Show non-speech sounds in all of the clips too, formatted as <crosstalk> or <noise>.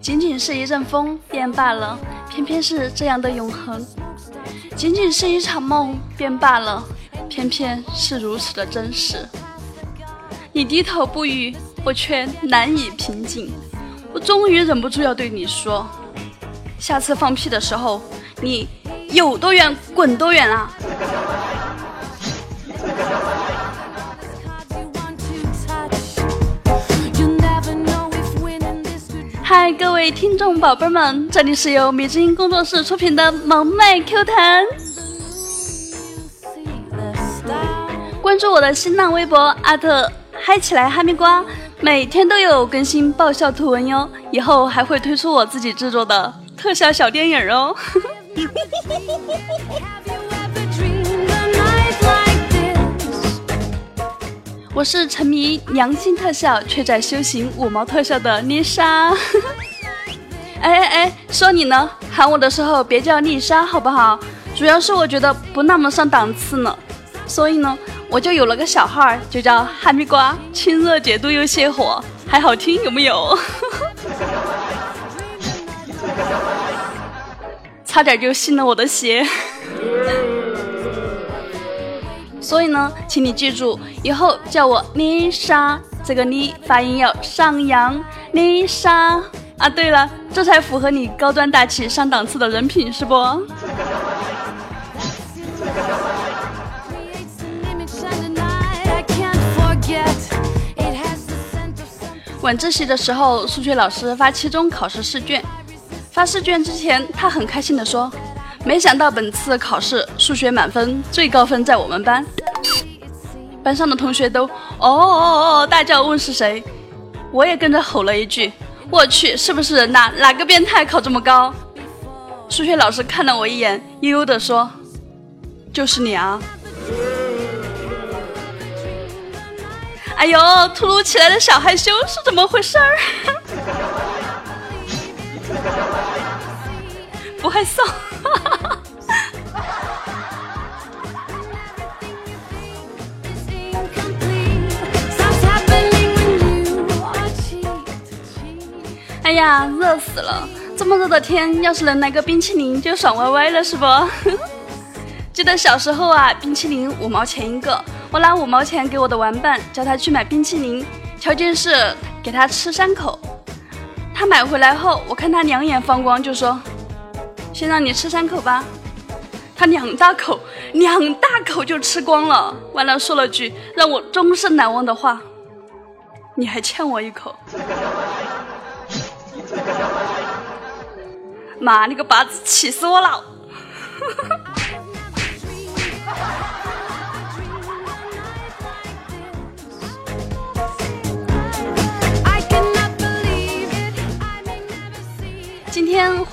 仅仅是一阵风便罢了，偏偏是这样的永恒；仅仅是一场梦便罢了，偏偏是如此的真实。你低头不语，我却难以平静。我终于忍不住要对你说：下次放屁的时候，你有多远滚多远啊！嗨，各位听众宝贝们，这里是由米之音工作室出品的萌妹 Q 弹。关注我的新浪微博阿特嗨起来哈密瓜，每天都有更新爆笑图文哟。以后还会推出我自己制作的特效小电影哦。<laughs> <laughs> 我是沉迷良心特效却在修行五毛特效的丽莎。<laughs> 哎哎哎，说你呢，喊我的时候别叫丽莎好不好？主要是我觉得不那么上档次呢，所以呢，我就有了个小号，就叫哈密瓜，清热解毒又泻火，还好听有没有？<laughs> 差点就信了我的邪。所以呢，请你记住，以后叫我丽莎，这个丽发音要上扬，丽莎啊。对了，这才符合你高端大气上档次的人品，是不？晚自习的时候，数学老师发期中考试试卷，发试卷之前，他很开心的说。没想到本次考试数学满分，最高分在我们班。班上的同学都哦哦哦大叫问是谁，我也跟着吼了一句：“我去，是不是人呐？哪个变态考这么高？”数学老师看了我一眼，悠悠的说：“就是你啊！”哎呦，突如其来的小害羞是怎么回事儿？<laughs> 不害臊。<laughs> 哎呀，热死了！这么热的天，要是能来个冰淇淋，就爽歪歪了，是不？<laughs> 记得小时候啊，冰淇淋五毛钱一个，我拿五毛钱给我的玩伴，叫他去买冰淇淋，条件是给他吃三口。他买回来后，我看他两眼放光，就说：“先让你吃三口吧。”他两大口，两大口就吃光了，完了说了句让我终身难忘的话：“你还欠我一口。<laughs> ”妈，你个巴子，气死我了！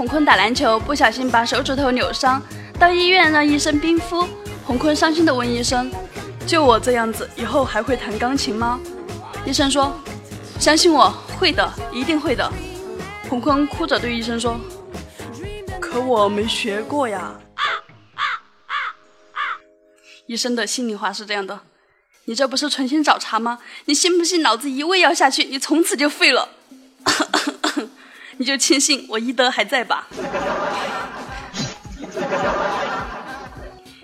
洪坤打篮球不小心把手指头扭伤，到医院让医生冰敷。洪坤伤心的问医生：“就我这样子，以后还会弹钢琴吗？”医生说：“相信我，会的，一定会的。”洪坤哭着对医生说。可我没学过呀。医生的心里话是这样的：你这不是存心找茬吗？你信不信老子一味药下去，你从此就废了？<laughs> 你就庆幸我医德还在吧。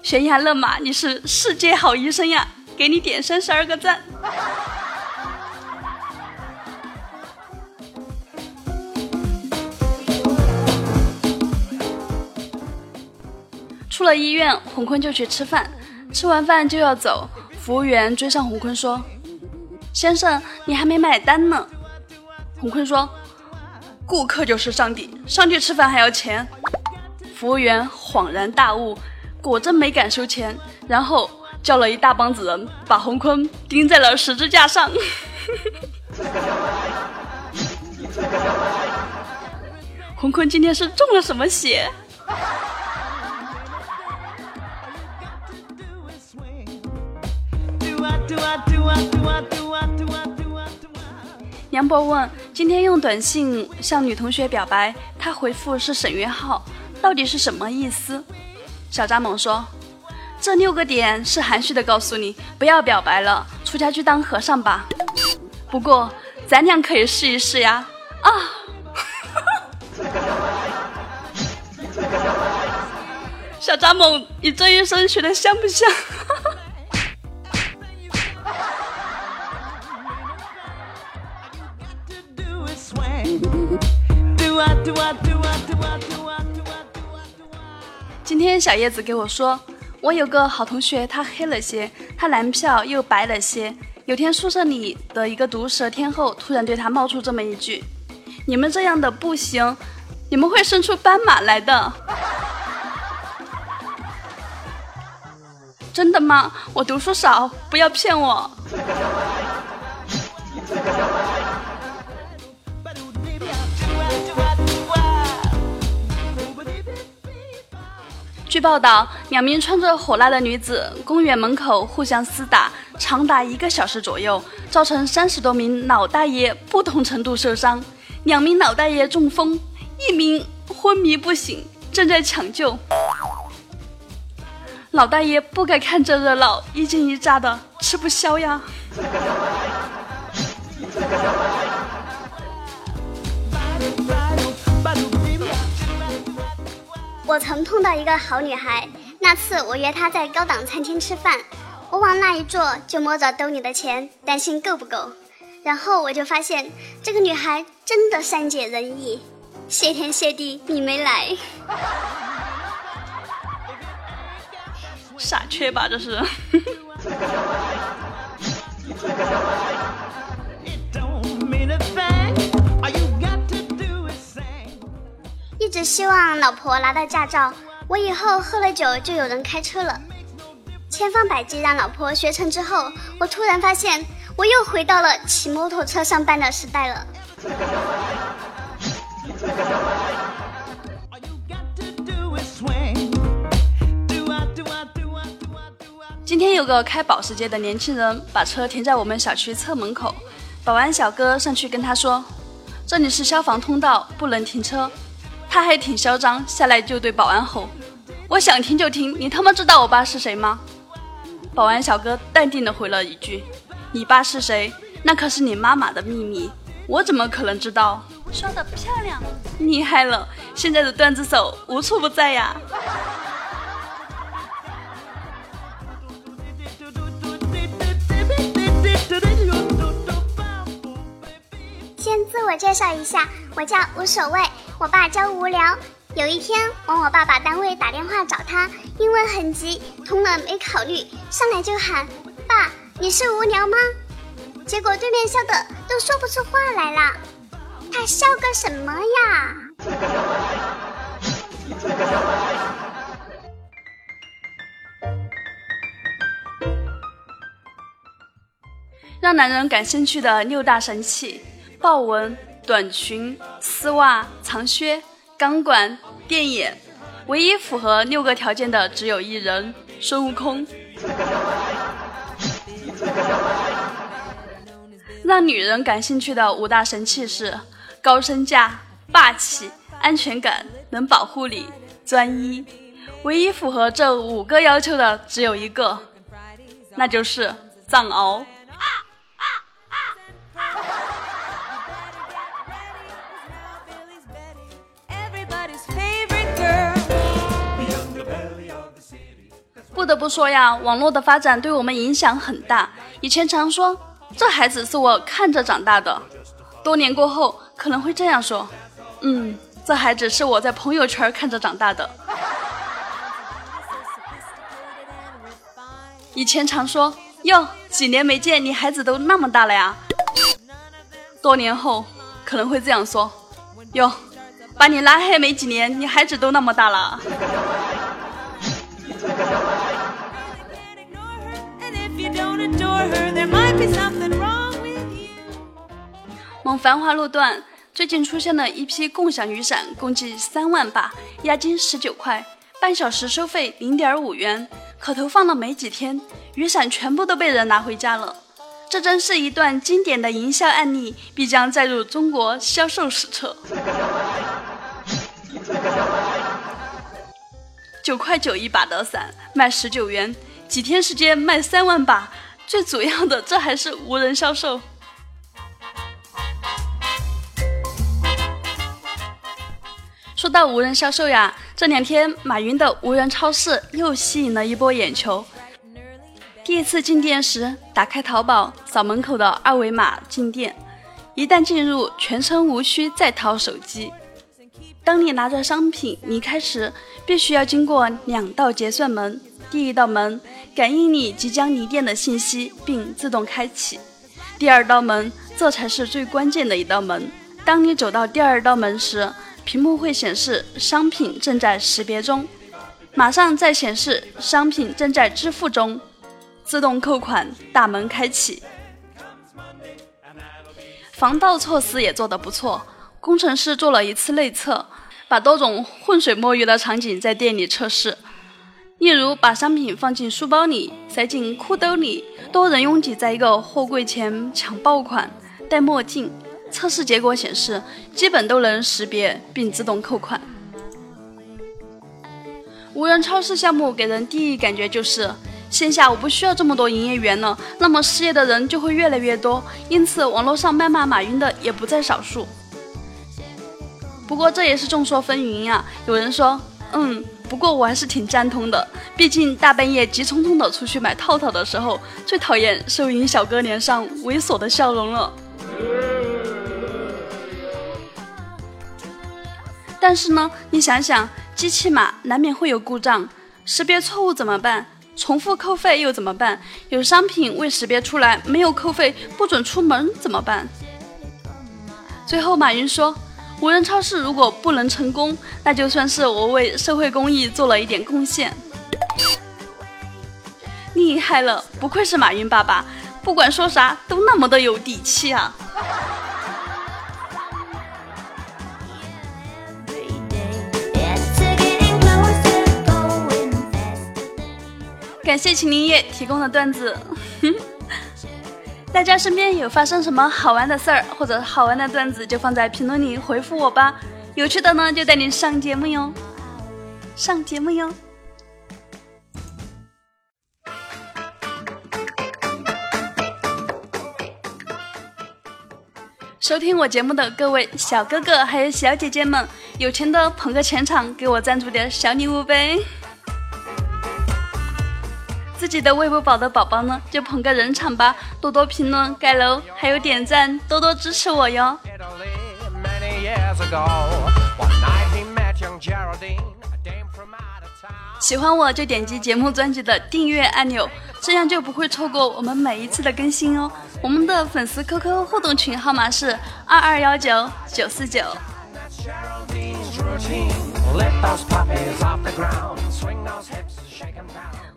悬崖勒马，你是世界好医生呀！给你点三十二个赞。出了医院，洪坤就去吃饭。吃完饭就要走，服务员追上洪坤说：“先生，你还没买单呢。”洪坤说：“顾客就是上帝，上去吃饭还要钱。”服务员恍然大悟，果真没敢收钱，然后叫了一大帮子人，把洪坤钉在了十字架上。<laughs> 洪坤今天是中了什么邪？杨博问：“今天用短信向女同学表白，她回复是省略号，到底是什么意思？”小扎猛说：“这六个点是含蓄的告诉你，不要表白了，出家去当和尚吧。不过咱俩可以试一试呀！啊！<laughs> 小扎猛，你这一声学的像不像？今天小叶子给我说，我有个好同学，他黑了些，他男票又白了些。有天宿舍里的一个毒舌天后突然对他冒出这么一句：“你们这样的不行，你们会生出斑马来的。” <laughs> 真的吗？我读书少，不要骗我。据报道，两名穿着火辣的女子公园门口互相厮打，长达一个小时左右，造成三十多名老大爷不同程度受伤，两名老大爷中风，一名昏迷不醒，正在抢救。老大爷不该看这热闹，一惊一乍的，吃不消呀。我曾碰到一个好女孩，那次我约她在高档餐厅吃饭，我往那一坐就摸着兜里的钱，担心够不够。然后我就发现这个女孩真的善解人意，谢天谢地你没来。傻缺吧这是。只希望老婆拿到驾照，我以后喝了酒就有人开车了。千方百计让老婆学成之后，我突然发现我又回到了骑摩托车上班的时代了。今天有个开保时捷的年轻人把车停在我们小区侧门口，保安小哥上去跟他说：“这里是消防通道，不能停车。”他还挺嚣张，下来就对保安吼：“我想听就听，你他妈知道我爸是谁吗？”保安小哥淡定的回了一句：“你爸是谁？那可是你妈妈的秘密，我怎么可能知道？”说的漂亮，厉害了！现在的段子手无处不在呀。先自我介绍一下，我叫无所谓。我爸叫无聊。有一天，往我爸爸单位打电话找他，因为很急，通了没考虑，上来就喊：“爸，你是无聊吗？”结果对面笑的都说不出话来了。他笑个什么呀？让男人感兴趣的六大神器：豹纹。短裙、丝袜、长靴、钢管、电眼，唯一符合六个条件的只有一人——孙悟空。<laughs> 让女人感兴趣的五大神器是：高身价、霸气、安全感、能保护你、专一。唯一符合这五个要求的只有一个，那就是藏獒。不得不说呀，网络的发展对我们影响很大。以前常说这孩子是我看着长大的，多年过后可能会这样说：嗯，这孩子是我在朋友圈看着长大的。以前常说哟，几年没见，你孩子都那么大了呀。多年后可能会这样说：哟，把你拉黑没几年，你孩子都那么大了。某繁华路段最近出现了一批共享雨伞，共计三万把，押金十九块，半小时收费零点五元。可投放了没几天，雨伞全部都被人拿回家了。这真是一段经典的营销案例，必将载入中国销售史册。九块九一把的伞，卖十九元。几天时间卖三万把，最主要的，这还是无人销售。说到无人销售呀，这两天马云的无人超市又吸引了一波眼球。第一次进店时，打开淘宝，扫门口的二维码进店，一旦进入，全程无需再掏手机。当你拿着商品离开时，必须要经过两道结算门。第一道门感应你即将离店的信息，并自动开启。第二道门，这才是最关键的一道门。当你走到第二道门时，屏幕会显示商品正在识别中，马上再显示商品正在支付中，自动扣款，大门开启。防盗措施也做得不错，工程师做了一次内测，把多种浑水摸鱼的场景在店里测试。例如，把商品放进书包里，塞进裤兜里，多人拥挤在一个货柜前抢爆款，戴墨镜。测试结果显示，基本都能识别并自动扣款。无人超市项目给人第一感觉就是，线下我不需要这么多营业员了，那么失业的人就会越来越多，因此网络上谩骂马云的也不在少数。不过这也是众说纷纭呀，有人说，嗯。不过我还是挺赞同的，毕竟大半夜急匆匆的出去买套套的时候，最讨厌收银小哥脸上猥琐的笑容了。但是呢，你想想，机器码难免会有故障，识别错误怎么办？重复扣费又怎么办？有商品未识别出来，没有扣费，不准出门怎么办？最后，马云说。无人超市如果不能成功，那就算是我为社会公益做了一点贡献。厉害了，不愧是马云爸爸，不管说啥都那么的有底气啊！感谢秦林叶提供的段子。大家身边有发生什么好玩的事儿或者好玩的段子，就放在评论里回复我吧。有趣的呢，就带你上节目哟，上节目哟。收听我节目的各位小哥哥还有小姐姐们，有钱的捧个钱场，给我赞助点小礼物呗。自己的喂不饱的宝宝呢，就捧个人场吧，多多评论、盖楼，还有点赞，多多支持我哟。喜欢我就点击节目专辑的订阅按钮，这样就不会错过我们每一次的更新哦。我们的粉丝 QQ 互动群号码是二二幺九九四九。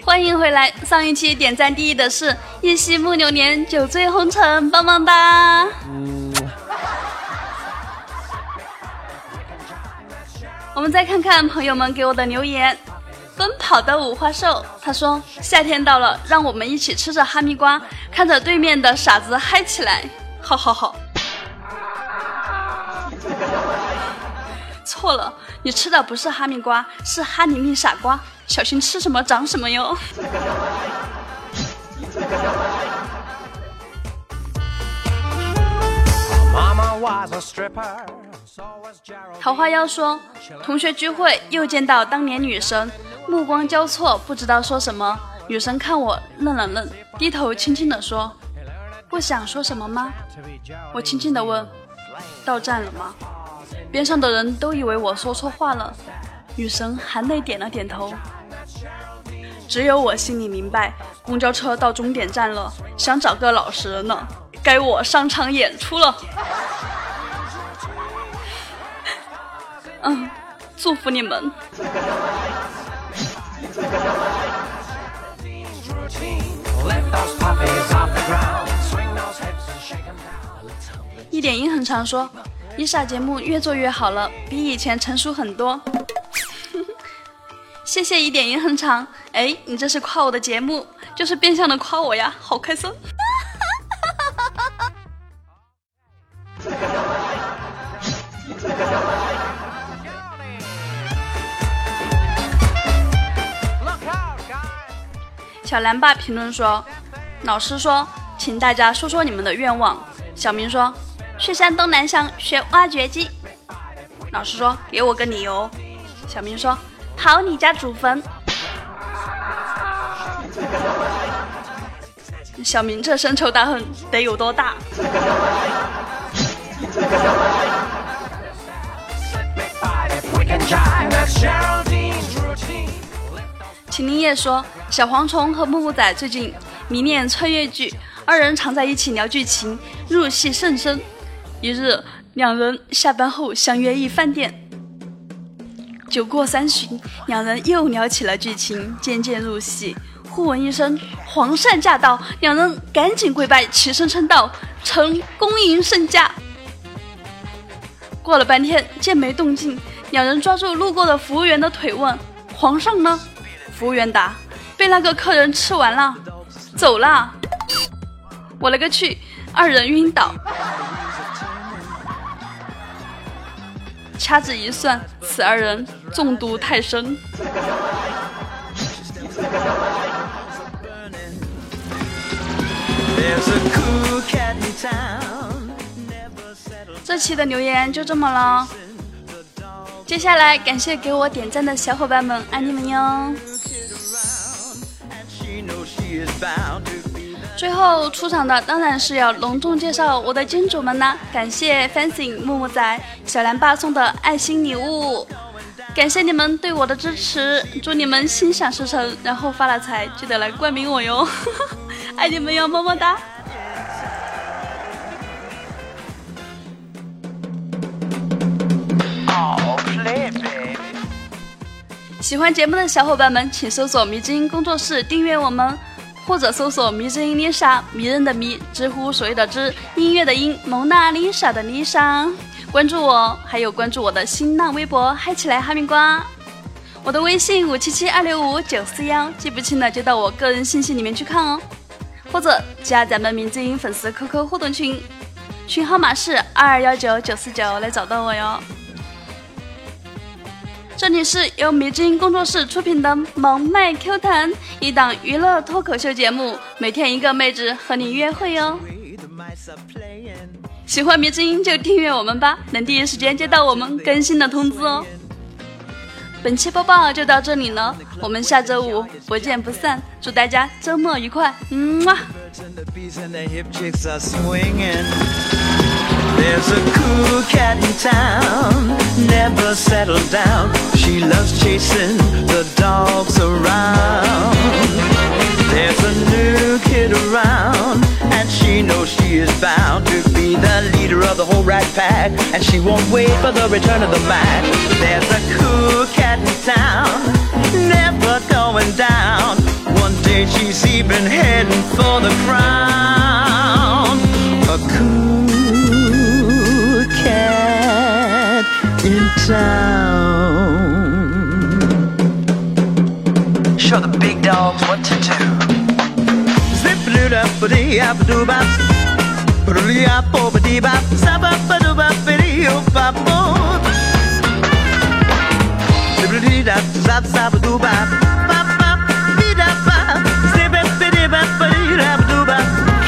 欢迎回来！上一期点赞第一的是“一夕木流年，酒醉红尘”，棒棒哒！我们再看看朋友们给我的留言。奔跑的五花兽，他说：“夏天到了，让我们一起吃着哈密瓜，看着对面的傻子嗨起来。”好好好。错了，你吃的不是哈密瓜，是哈尼蜜傻瓜。小心吃什么长什么哟！桃花妖说，同学聚会又见到当年女神，目光交错，不知道说什么。女神看我愣了愣，低头轻轻的说：“不想说什么吗？”我轻轻的问：“到站了吗？”边上的人都以为我说错话了。女神含泪点了点头。只有我心里明白，公交车到终点站了，想找个老实人呢，该我上场演出了。嗯，祝福你们。一点音很长，说伊莎节目越做越好了，比以前成熟很多。<laughs> 谢谢一点银很长，哎，你这是夸我的节目，就是变相的夸我呀，好开心！<laughs> 小蓝爸评论说：“老师说，请大家说说你们的愿望。小明说，去山东南翔学挖掘机。老师说，给我个理由。小明说，刨你家祖坟。小明这深仇大恨得有多大？秦林叶说：“小蝗虫和木木仔最近迷恋穿越剧，二人常在一起聊剧情，入戏甚深。一日，两人下班后相约一饭店。酒过三巡，两人又聊起了剧情，渐渐入戏。忽闻一声‘皇上驾到’，两人赶紧跪拜，齐声称道：‘臣恭迎圣驾。’过了半天，见没动静，两人抓住路过的服务员的腿问：‘皇上呢？’服务员答：“被那个客人吃完了，走了。”我勒个去！二人晕倒。掐指一算，此二人中毒太深。这期的留言就这么了。接下来，感谢给我点赞的小伙伴们，爱你们哟！最后出场的当然是要隆重介绍我的金主们啦！感谢 Fancy 木木仔、小蓝爸送的爱心礼物，感谢你们对我的支持，祝你们心想事成，然后发了财，记得来冠名我哟！<laughs> 爱你们哟，么么哒！喜欢节目的小伙伴们，请搜索“迷之音工作室”订阅我们，或者搜索“迷之音 Lisa”，迷人的迷，知乎所谓的知，音乐的音，蒙娜丽莎的丽莎，关注我，还有关注我的新浪微博，嗨起来哈密瓜，我的微信五七七二六五九四幺，记不清了就到我个人信息里面去看哦，或者加咱们迷之音粉丝 QQ 互动群，群号码是二二幺九九四九来找到我哟。这里是由迷之音工作室出品的《萌妹 Q 弹》，一档娱乐脱口秀节目，每天一个妹子和你约会哟。喜欢迷之音就订阅我们吧，能第一时间接到我们更新的通知哦。本期播报就到这里了，我们下周五不见不散，祝大家周末愉快，嗯么。There's a cool cat in town, never settled down. She loves chasing the dogs around. There's a new kid around, and she knows she is bound to be the leader of the whole rat pack. And she won't wait for the return of the Mac. There's a cool cat in town, never going down. One day she's even heading for the crown.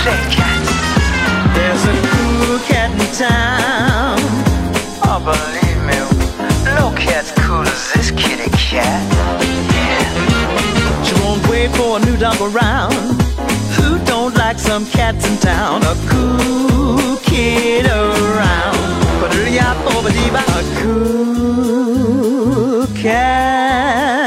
Play cat. There's a cool cat in town. Oh, believe me, no cat's cool as this kitty cat. She won't wait for a new around like some cats in town. A cool kid around. But a cool cat.